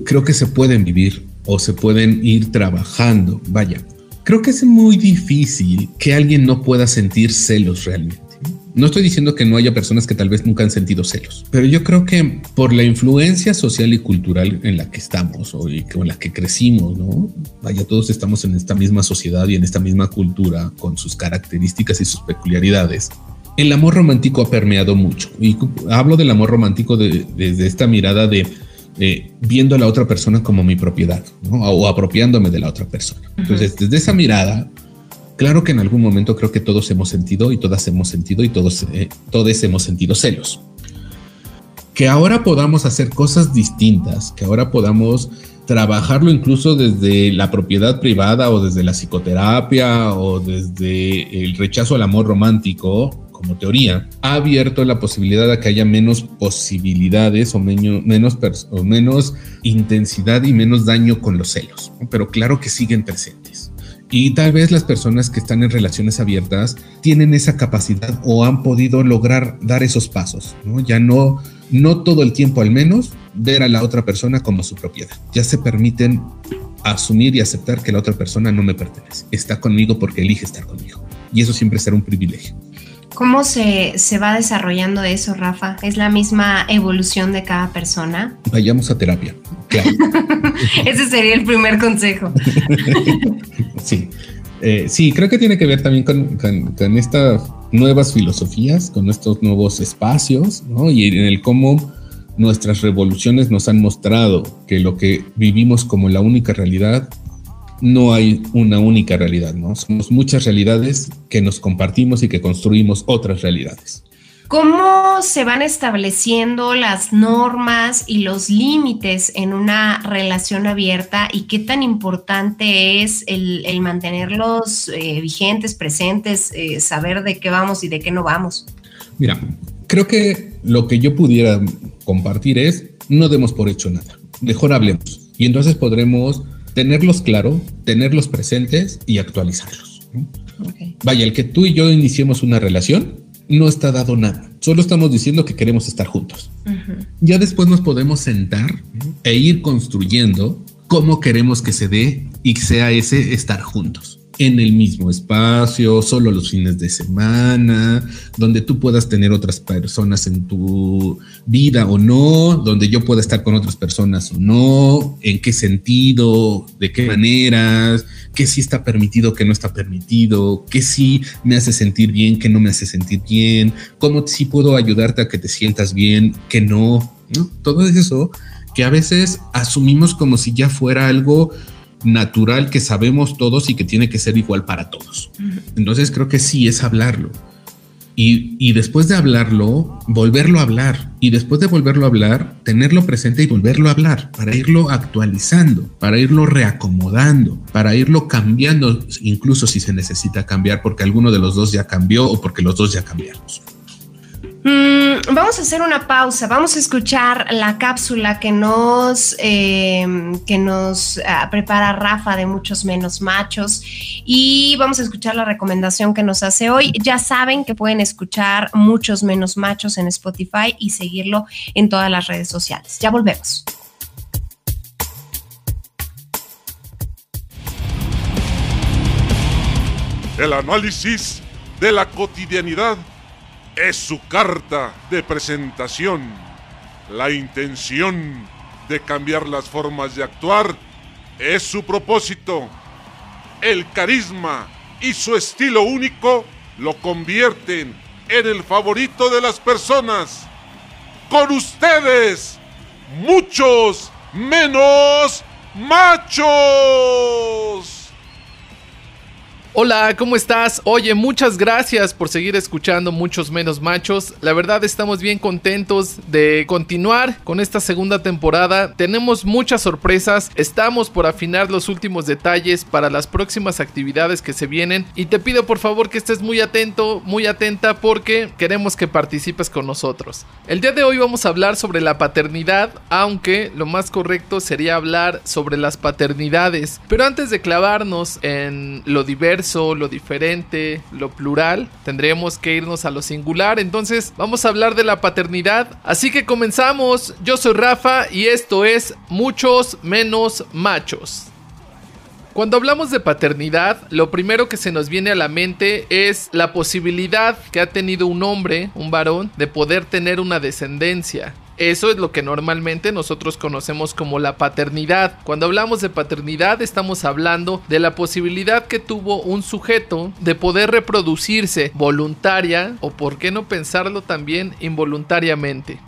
creo que se pueden vivir o se pueden ir trabajando. Vaya, creo que es muy difícil que alguien no pueda sentir celos realmente No estoy diciendo que no haya personas que tal vez nunca han sentido celos, pero yo creo que por la influencia social y cultural en la que estamos o en la que crecimos, ¿no? Vaya, todos estamos en esta misma sociedad y en esta misma cultura con sus características y sus peculiaridades. El amor romántico ha permeado mucho y hablo del amor romántico desde esta mirada de viendo a la otra persona como mi propiedad o apropiándome de la otra persona. Entonces, desde esa mirada, claro que en algún momento creo que todos hemos sentido y todas hemos sentido y todos, eh, hemos sentido celos. Que ahora podamos hacer cosas distintas, que ahora podamos trabajarlo incluso desde la propiedad privada o desde la psicoterapia o desde el rechazo al amor romántico, como teoría, ha abierto la posibilidad de que haya menos posibilidades o, menos, o menos intensidad y menos daño con los celos, pero claro que siguen presentes. Y tal vez las personas que están en relaciones abiertas tienen esa capacidad o han podido lograr dar esos pasos, ¿no? Ya no, no todo el tiempo al menos, ver a la otra persona como su propiedad. Ya se permiten asumir y aceptar que la otra persona no me pertenece. Está conmigo porque elige estar conmigo. Y eso siempre será un privilegio. ¿Cómo se, va desarrollando eso, Rafa? ¿Es la misma evolución de cada persona? Vayamos a terapia. Claro. Ese sería el primer consejo. sí. Eh, sí, creo que tiene que ver también con, estas nuevas filosofías, con estos nuevos espacios, ¿no? Y en el cómo nuestras revoluciones nos han mostrado que lo que vivimos como la única realidad no hay una única realidad, ¿no? Somos muchas realidades que nos compartimos y que construimos otras realidades. ¿Cómo se van estableciendo las normas y los límites en una relación abierta y qué tan importante es el, mantenerlos eh, vigentes, presentes, eh, saber de qué vamos y de qué no vamos? Mira, creo que lo que yo pudiera compartir es no demos por hecho nada, mejor hablemos y entonces podremos tenerlos claro, tenerlos presentes y actualizarlos. Vaya, el que tú y yo iniciemos una relación no está dado nada. Solo estamos diciendo que queremos estar juntos. Ya después nos podemos sentar e ir construyendo cómo queremos que se dé y sea ese estar juntos en el mismo espacio, solo los fines de semana, donde tú puedas tener otras personas en tu vida o no, donde yo pueda estar con otras personas o no, en qué sentido, de qué maneras, qué sí está permitido, qué no está permitido, qué sí me hace sentir bien, qué no me hace sentir bien, cómo sí puedo ayudarte a que te sientas bien, qué no, ¿no? Todo eso que a veces asumimos como si ya fuera algo natural que sabemos todos y que tiene que ser igual para todos. Entonces creo que sí es hablarlo. Y, después de hablarlo, volverlo a hablar. Y después de volverlo a hablar, tenerlo presente y volverlo a hablar, para irlo actualizando, para irlo reacomodando, para irlo cambiando, incluso si se necesita cambiar porque alguno de los dos ya cambió o porque los dos ya cambiamos. Mm, vamos a hacer una pausa, vamos a escuchar la cápsula que nos, em, que nos ah, prepara Rafa de Muchos Menos Machos y vamos a escuchar la recomendación que nos hace hoy. Ya saben que pueden escuchar Muchos Menos Machos en Spotify y seguirlo en todas las redes sociales. Ya volvemos. El análisis de la cotidianidad es su carta de presentación. La intención de cambiar las formas de actuar es su propósito. El carisma y su estilo único lo convierten en el favorito de las personas. Con ustedes, muchos menos machos. Hola, ¿cómo estás? Oye, muchas gracias por seguir escuchando Muchos Menos Machos. La verdad estamos bien contentos de continuar con esta segunda temporada. Tenemos muchas sorpresas. Estamos por afinar los últimos detalles para las próximas actividades que se vienen. Y te pido por favor que estés muy atento, muy atenta porque queremos que participes con nosotros. El día de hoy vamos a hablar sobre la paternidad, aunque lo más correcto sería hablar sobre las paternidades. Pero antes de clavarnos en lo diverso, lo diferente, lo plural, tendremos que irnos a lo singular. Entonces vamos a hablar de la paternidad. Así que comenzamos. Yo soy Rafa y esto es Muchos Menos Machos. Cuando hablamos de paternidad, lo primero que se nos viene a la mente es la posibilidad que ha tenido un hombre, un varón, de poder tener una descendencia. Eso es lo que normalmente nosotros conocemos como la paternidad. Cuando hablamos de paternidad estamos hablando de la posibilidad que tuvo un sujeto de poder reproducirse voluntaria o por qué no pensarlo también involuntariamente.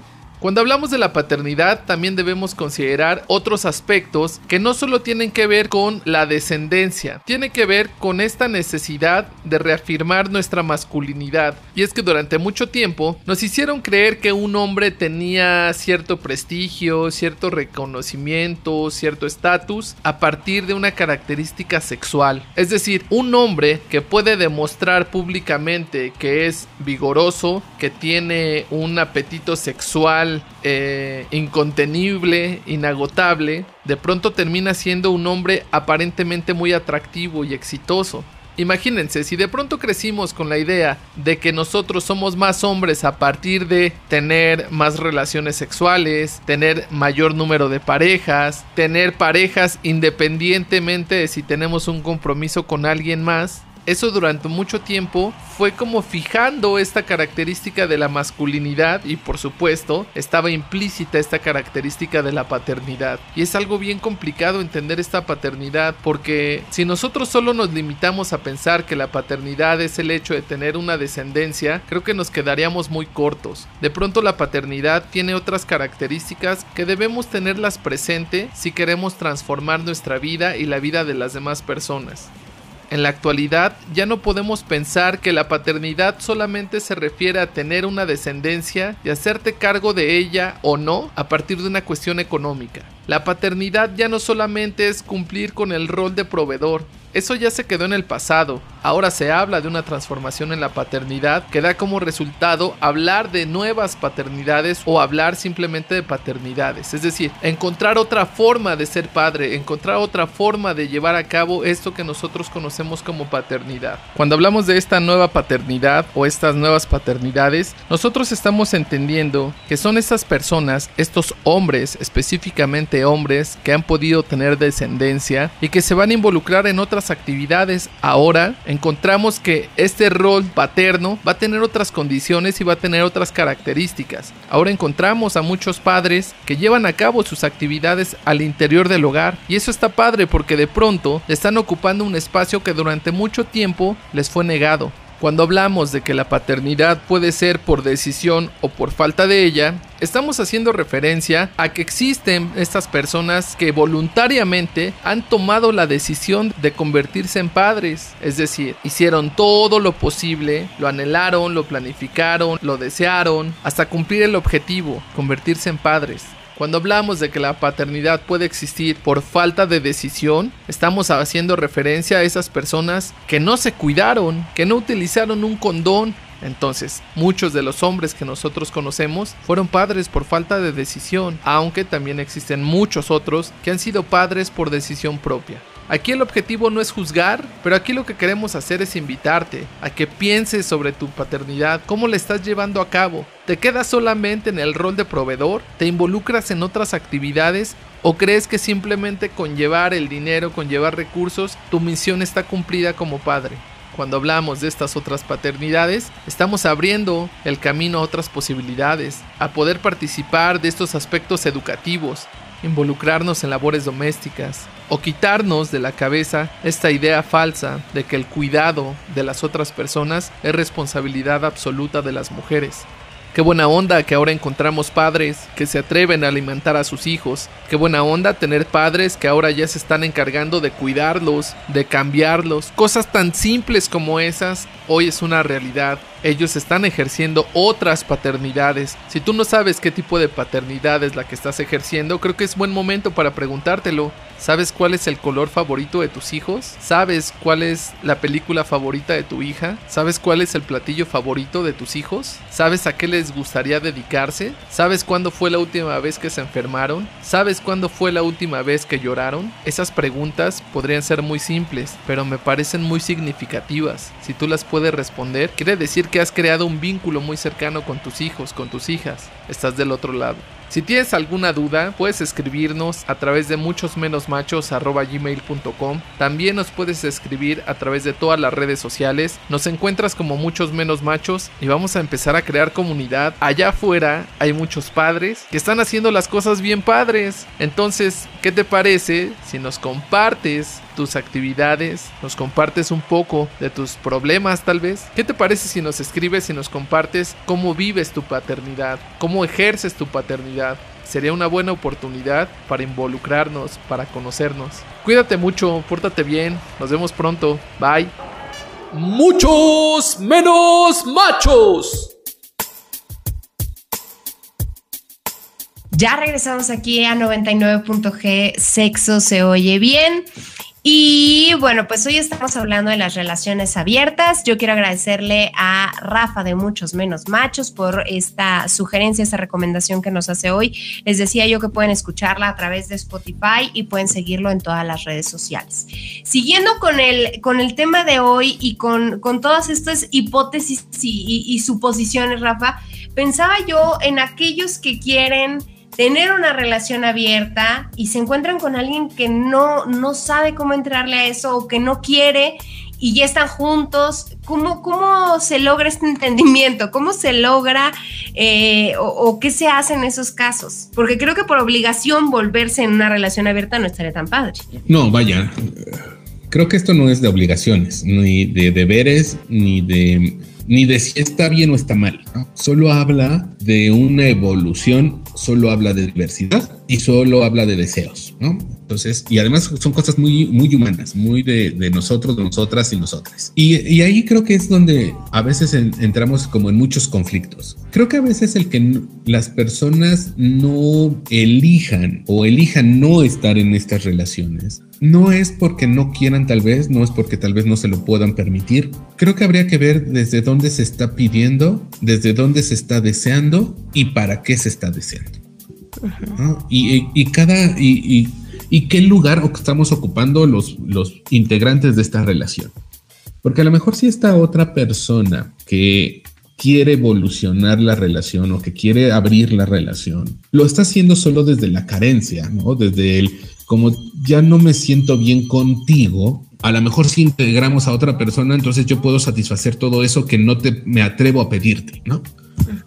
Cuando hablamos de la paternidad también debemos considerar otros aspectos que no solo tienen que ver con la descendencia, tiene que ver con esta necesidad de reafirmar nuestra masculinidad. Y es que durante mucho tiempo nos hicieron creer que un hombre tenía cierto prestigio, cierto reconocimiento, cierto estatus a partir de una característica sexual. Es decir, un hombre que puede demostrar públicamente que es vigoroso, que tiene un apetito sexual, eh, incontenible, inagotable, de pronto termina siendo un hombre aparentemente muy atractivo y exitoso. Imagínense, si de pronto crecimos con la idea de que nosotros somos más hombres a partir de tener más relaciones sexuales, tener mayor número de parejas, tener parejas independientemente de si tenemos un compromiso con alguien más, eso durante mucho tiempo fue como fijando esta característica de la masculinidad y por supuesto estaba implícita esta característica de la paternidad. Y es algo bien complicado entender esta paternidad porque si nosotros solo nos limitamos a pensar que la paternidad es el hecho de tener una descendencia, creo que nos quedaríamos muy cortos. De pronto la paternidad tiene otras características que debemos tenerlas presente si queremos transformar nuestra vida y la vida de las demás personas. En la actualidad ya no podemos pensar que la paternidad solamente se refiere a tener una descendencia y hacerte cargo de ella o no a partir de una cuestión económica. La paternidad ya no solamente es cumplir con el rol de proveedor, eso ya se quedó en el pasado. Ahora se habla de una transformación en la paternidad que da como resultado hablar de nuevas paternidades o hablar simplemente de paternidades. Es decir, encontrar otra forma de ser padre, encontrar otra forma de llevar a cabo esto que nosotros conocemos como paternidad. Cuando hablamos de esta nueva paternidad o estas nuevas paternidades, nosotros estamos entendiendo que son estas personas, estos hombres, específicamente hombres, que han podido tener descendencia y que se van a involucrar en otras actividades, ahora encontramos que este rol paterno va a tener otras condiciones y va a tener otras características. Ahora encontramos a muchos padres que llevan a cabo sus actividades al interior del hogar y eso está padre porque de pronto están ocupando un espacio que durante mucho tiempo les fue negado. Cuando hablamos de que la paternidad puede ser por decisión o por falta de ella, estamos haciendo referencia a que existen estas personas que voluntariamente han tomado la decisión de convertirse en padres, es decir, hicieron todo lo posible, lo anhelaron, lo planificaron, lo desearon, hasta cumplir el objetivo, convertirse en padres. Cuando hablamos de que la paternidad puede existir por falta de decisión, estamos haciendo referencia a esas personas que no se cuidaron, que no utilizaron un condón. Entonces, muchos de los hombres que nosotros conocemos fueron padres por falta de decisión, aunque también existen muchos otros que han sido padres por decisión propia. Aquí el objetivo no es juzgar, pero aquí lo que queremos hacer es invitarte a que pienses sobre tu paternidad, cómo la estás llevando a cabo. ¿Te quedas solamente en el rol de proveedor? ¿Te involucras en otras actividades? ¿O crees que simplemente con llevar el dinero, con llevar recursos, tu misión está cumplida como padre? Cuando hablamos de estas otras paternidades, estamos abriendo el camino a otras posibilidades, a poder participar de estos aspectos educativos, involucrarnos en labores domésticas o quitarnos de la cabeza esta idea falsa de que el cuidado de las otras personas es responsabilidad absoluta de las mujeres. Qué buena onda que ahora encontramos padres que se atreven a alimentar a sus hijos. Qué buena onda tener padres que ahora ya se están encargando de cuidarlos, de cambiarlos. Cosas tan simples como esas hoy es una realidad. Ellos están ejerciendo otras paternidades. Si tú no sabes qué tipo de paternidad es la que estás ejerciendo, creo que es buen momento para preguntártelo. ¿Sabes cuál es el color favorito de tus hijos? ¿Sabes cuál es la película favorita de tu hija? ¿Sabes cuál es el platillo favorito de tus hijos? ¿Sabes a qué les gustaría dedicarse? ¿Sabes cuándo fue la última vez que se enfermaron? ¿Sabes cuándo fue la última vez que lloraron? Esas preguntas podrían ser muy simples, pero me parecen muy significativas. Si tú las puedes responder, quiere decir que has creado un vínculo muy cercano con tus hijos, con tus hijas. Estás del otro lado. Si tienes alguna duda, puedes escribirnos a través de muchosmenosmachos.gmail.com. También nos puedes escribir a través de todas las redes sociales. Nos encuentras como muchos menos machos y vamos a empezar a crear comunidad. Allá afuera hay muchos padres que están haciendo las cosas bien padres. Entonces, ¿qué te parece si nos compartes tus actividades, nos compartes un poco de tus problemas tal vez. ¿Qué te parece si nos escribes y nos compartes cómo vives tu paternidad, cómo ejerces tu paternidad? Sería una buena oportunidad para involucrarnos, para conocernos. Cuídate mucho, pórtate bien, nos vemos pronto, bye. Muchos menos machos. Ya regresamos aquí a 99.g, sexo se oye bien. Y bueno, pues hoy estamos hablando de las relaciones abiertas. Yo quiero agradecerle a Rafa de Muchos Menos Machos por esta sugerencia, esta recomendación que nos hace hoy. Les decía yo que pueden escucharla a través de Spotify y pueden seguirlo en todas las redes sociales. Siguiendo con el, con el tema de hoy y con, con todas estas hipótesis y, y suposiciones, Rafa, pensaba yo en aquellos que quieren tener una relación abierta y se encuentran con alguien que no, no sabe cómo entrarle a eso o que no quiere y ya están juntos, ¿cómo, cómo se logra este entendimiento? ¿Cómo se logra eh, o, qué se hace en esos casos? Porque creo que por obligación volverse en una relación abierta no estaría tan padre. No, vaya, creo que esto no es de obligaciones, ni de deberes, ni de ni de si está bien o está mal. Solo habla de una evolución, solo habla de diversidad y solo habla de deseos, ¿no? Entonces, y además son cosas muy, muy humanas, muy de, nosotros, de nosotras y nosotras. Y, ahí creo que es donde a veces entramos como en muchos conflictos. Creo que a veces el que las personas no elijan o elijan no estar en estas relaciones no es porque no quieran tal vez, no es porque tal vez no se lo puedan permitir. Creo que habría que ver desde dónde se está pidiendo, desde dónde se está deseando y para qué se está deseando. y, cada y, qué lugar estamos ocupando los, los integrantes de esta relación. Porque a lo mejor si esta otra persona que quiere evolucionar la relación o que quiere abrir la relación, lo está haciendo solo desde la carencia, ¿no? Desde el como ya no me siento bien contigo, a lo mejor si integramos a otra persona, entonces yo puedo satisfacer todo eso que no te me atrevo a pedirte, ¿no?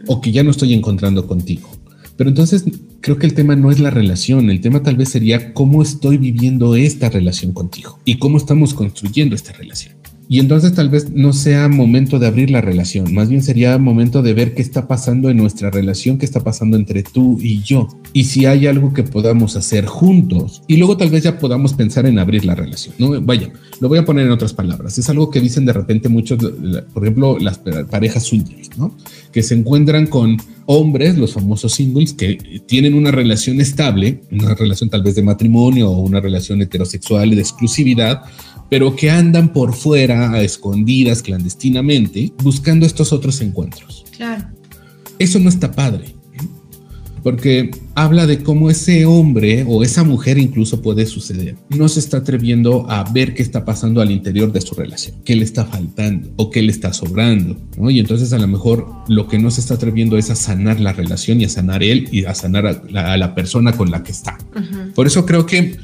O que ya no estoy encontrando contigo. Pero entonces creo que el tema no es la relación, el tema tal vez sería cómo estoy viviendo esta relación contigo y cómo estamos construyendo esta relación. Y entonces tal vez no sea momento de abrir la relación, más bien sería momento de ver qué está pasando en nuestra relación, qué está pasando entre tú y yo, y si hay algo que podamos hacer juntos. Y luego tal vez ya podamos pensar en abrir la relación. No, vaya, lo voy a poner en otras palabras. Es algo que dicen de repente muchos, por ejemplo, las parejas swingers, ¿no? Que se encuentran con hombres, los famosos singles, que tienen una relación estable, una relación tal vez de matrimonio o una relación heterosexual de exclusividad, pero que andan por fuera, a escondidas, clandestinamente, buscando estos otros encuentros. Claro. Eso no está padre, porque habla de cómo ese hombre o esa mujer incluso puede suceder. No se está atreviendo a ver qué está pasando al interior de su relación, qué le está faltando o qué le está sobrando. Y entonces a lo mejor lo que no se está atreviendo es a sanar la relación y a sanar él y a sanar a la, persona con la que está. Por eso creo que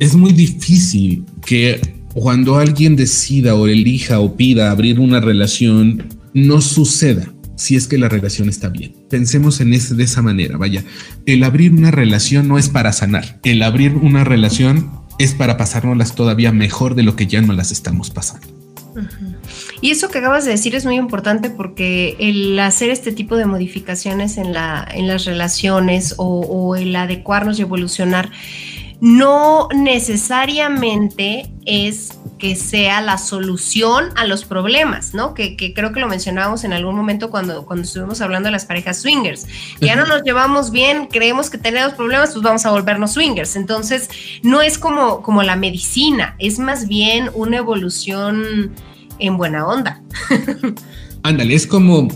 es muy difícil que cuando alguien decida o elija o pida abrir una relación, no suceda si es que la relación está bien. Pensemos en ese, de esa manera, vaya, el abrir una relación no es para sanar, el abrir una relación es para pasárnoslas todavía mejor de lo que ya no las estamos pasando. Y eso que acabas de decir es muy importante porque el hacer este tipo de modificaciones en, la, en las relaciones o, o el adecuarnos y evolucionar no necesariamente es que sea la solución a los problemas, ¿no? Que, creo que lo mencionábamos en algún momento cuando, cuando estuvimos hablando de las parejas swingers. Ya no nos llevamos bien, creemos que tenemos problemas, pues vamos a volvernos swingers. Entonces, no es como, como la medicina, es más bien una evolución en buena onda. Ándale, es como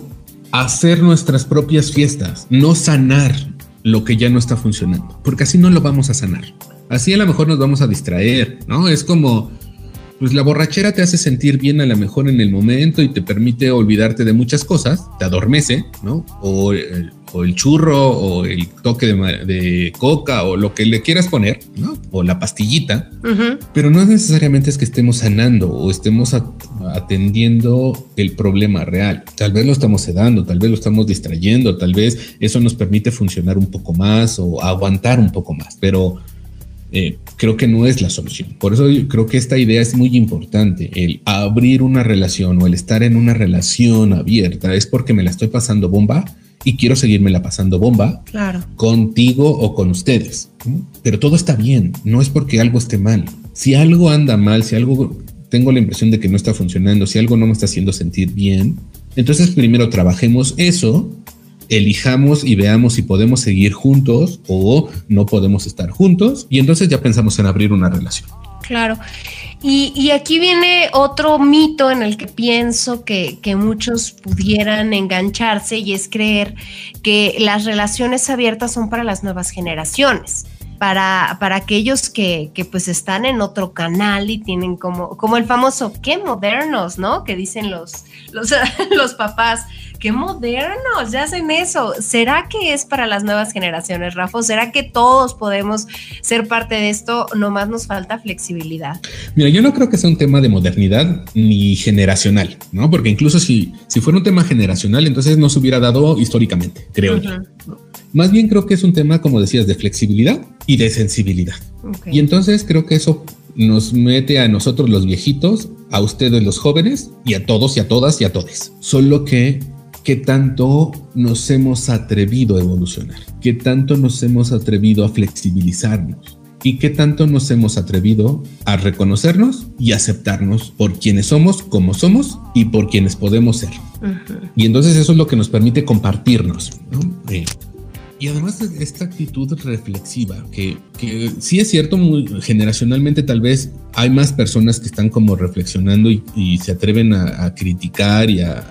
hacer nuestras propias fiestas, no sanar lo que ya no está funcionando, porque así no lo vamos a sanar. Así a lo mejor nos vamos a distraer, ¿no? Es como, pues la borrachera te hace sentir bien a lo mejor en el momento y te permite olvidarte de muchas cosas, te adormece, ¿no? O, o el churro o el toque de, coca o lo que le quieras poner, ¿no? O la pastillita, pero no necesariamente es que estemos sanando o estemos atendiendo el problema real. Tal vez lo estamos sedando, tal vez lo estamos distrayendo, tal vez eso nos permite funcionar un poco más o aguantar un poco más, pero eh, creo que no es la solución. Por eso creo que esta idea es muy importante. El abrir una relación o el estar en una relación abierta es porque me la estoy pasando bomba y quiero seguirme la pasando bomba claro. contigo o con ustedes. Pero todo está bien, no es porque algo esté mal. Si algo anda mal, si algo tengo la impresión de que no está funcionando, si algo no me está haciendo sentir bien, entonces primero trabajemos eso elijamos y veamos si podemos seguir juntos o no podemos estar juntos y entonces ya pensamos en abrir una relación. Claro. Y, aquí viene otro mito en el que pienso que, que, muchos pudieran engancharse y es creer que las relaciones abiertas son para las nuevas generaciones para, para aquellos que, que, pues están en otro canal y tienen como, como el famoso, qué modernos, ¿no? Que dicen los, los, los papás, qué modernos, ya hacen eso. ¿Será que es para las nuevas generaciones, Rafa? ¿Será que todos podemos ser parte de esto? Nomás nos falta flexibilidad. Mira, yo no creo que sea un tema de modernidad ni generacional, ¿no? Porque incluso si, si fuera un tema generacional, entonces no se hubiera dado históricamente, creo yo. Más bien creo que es un tema, como decías, de flexibilidad y de sensibilidad. Y entonces creo que eso nos mete a nosotros los viejitos, a ustedes los jóvenes y a todos y a todas y a todos. Solo que qué tanto nos hemos atrevido a evolucionar, qué tanto nos hemos atrevido a flexibilizarnos y qué tanto nos hemos atrevido a reconocernos y aceptarnos por quienes somos, como somos y por quienes podemos ser. Y entonces eso es lo que nos permite compartirnos. ¿no? Eh, y además esta actitud reflexiva, que, que sí es cierto, muy generacionalmente tal vez hay más personas que están como reflexionando y, se atreven a, criticar y a,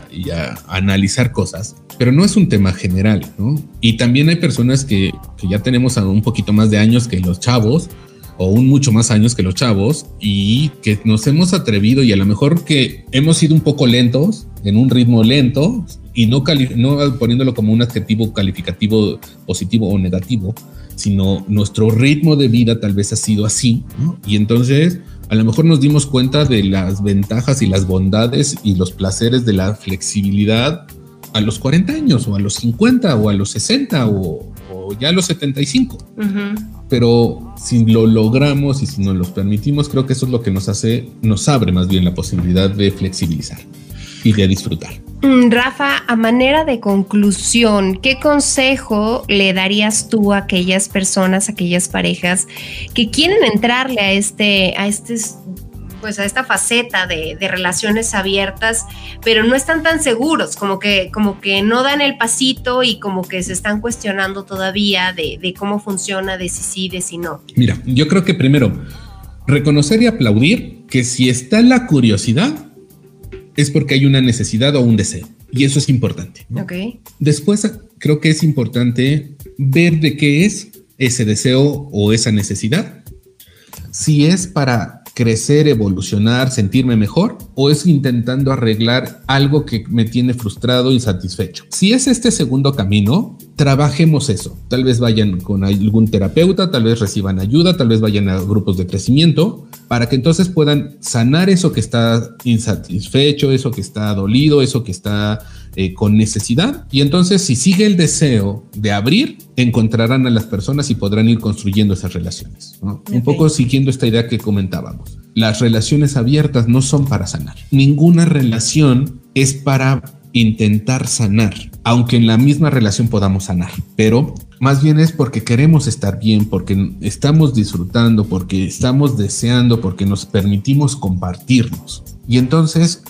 analizar cosas, pero no es un tema general, ¿no? Y también hay personas que, que ya tenemos un poquito más de años que los chavos, o un mucho más años que los chavos y que nos hemos atrevido y a lo mejor que hemos sido un poco lentos, en un ritmo lento, y no, no poniéndolo como un adjetivo calificativo positivo o negativo, sino nuestro ritmo de vida tal vez ha sido así, Y entonces a lo mejor nos dimos cuenta de las ventajas y las bondades y los placeres de la flexibilidad a los 40 años o a los 50 o a los 60 o, ya a los 75. Pero si lo logramos y si nos lo permitimos, creo que eso es lo que nos hace, nos abre más bien la posibilidad de flexibilizar y de disfrutar. Mm, Rafa, a manera de conclusión, ¿qué consejo le darías tú a aquellas personas, a aquellas parejas que quieren entrarle a este, a este pues a esta faceta de, relaciones abiertas, pero no están tan seguros, como que, como que no dan el pasito y como que se están cuestionando todavía de, de cómo funciona, de si sí, de si no. Mira, yo creo que primero, reconocer y aplaudir que si está la curiosidad, es porque hay una necesidad o un deseo. Y eso es importante. Después creo que es importante ver de qué es ese deseo o esa necesidad. Si es para crecer, evolucionar, sentirme mejor o es intentando arreglar algo que me tiene frustrado, insatisfecho. Si es este segundo camino, trabajemos eso. Tal vez vayan con algún terapeuta, tal vez reciban ayuda, tal vez vayan a grupos de crecimiento para que entonces puedan sanar eso que está insatisfecho, eso que está dolido, eso que está eh, con necesidad. Y entonces si sigue el deseo de abrir, encontrarán a las personas y podrán ir construyendo esas relaciones. Un poco siguiendo esta idea que comentábamos. Las relaciones abiertas no son para sanar. Ninguna relación es para intentar sanar, aunque en la misma relación podamos sanar, pero más bien es porque queremos estar bien, porque estamos disfrutando, porque estamos deseando, porque nos permitimos compartirnos. Y entonces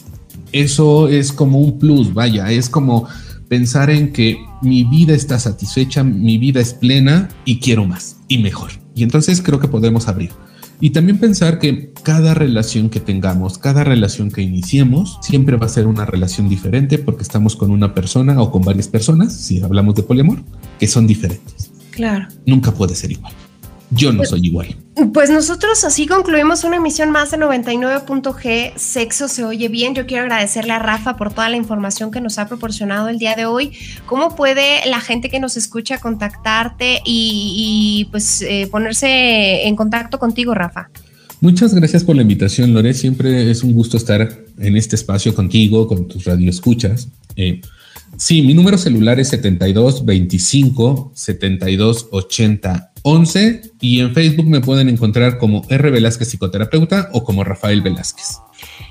eso es como un plus, vaya, es como pensar en que mi vida está satisfecha, mi vida es plena y quiero más y mejor. Y entonces creo que podemos abrir. Y también pensar que cada relación que tengamos, cada relación que iniciemos, siempre va a ser una relación diferente porque estamos con una persona o con varias personas, si hablamos de poliamor, que son diferentes. Claro. Nunca puede ser igual. Yo no soy igual. Pues nosotros así concluimos una emisión más de 99.g, Sexo se oye bien. Yo quiero agradecerle a Rafa por toda la información que nos ha proporcionado el día de hoy. ¿Cómo puede la gente que nos escucha contactarte y, pues eh, ponerse en contacto contigo, Rafa? Muchas gracias por la invitación, Lore. Siempre es un gusto estar en este espacio contigo, con tus radioescuchas. Eh, sí, mi número celular es 72 25 72 80 11 y en Facebook me pueden encontrar como R. Velázquez Psicoterapeuta o como Rafael Velázquez.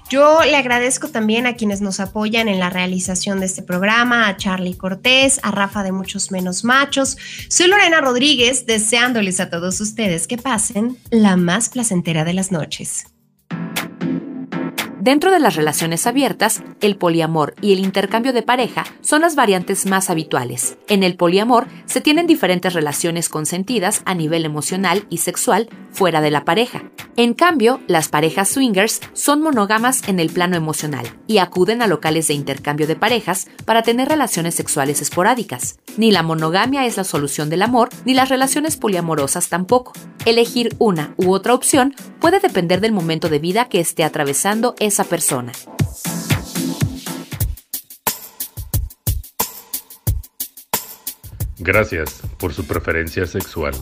Yo le agradezco también a quienes nos apoyan en la realización de este programa, a Charlie Cortés, a Rafa de Muchos Menos Machos. Soy Lorena Rodríguez, deseándoles a todos ustedes que pasen la más placentera de las noches. Dentro de las relaciones abiertas, el poliamor y el intercambio de pareja son las variantes más habituales. En el poliamor se tienen diferentes relaciones consentidas a nivel emocional y sexual fuera de la pareja. En cambio, las parejas swingers son monógamas en el plano emocional y acuden a locales de intercambio de parejas para tener relaciones sexuales esporádicas. Ni la monogamia es la solución del amor, ni las relaciones poliamorosas tampoco. Elegir una u otra opción puede depender del momento de vida que esté atravesando persona. Gracias por su preferencia sexual.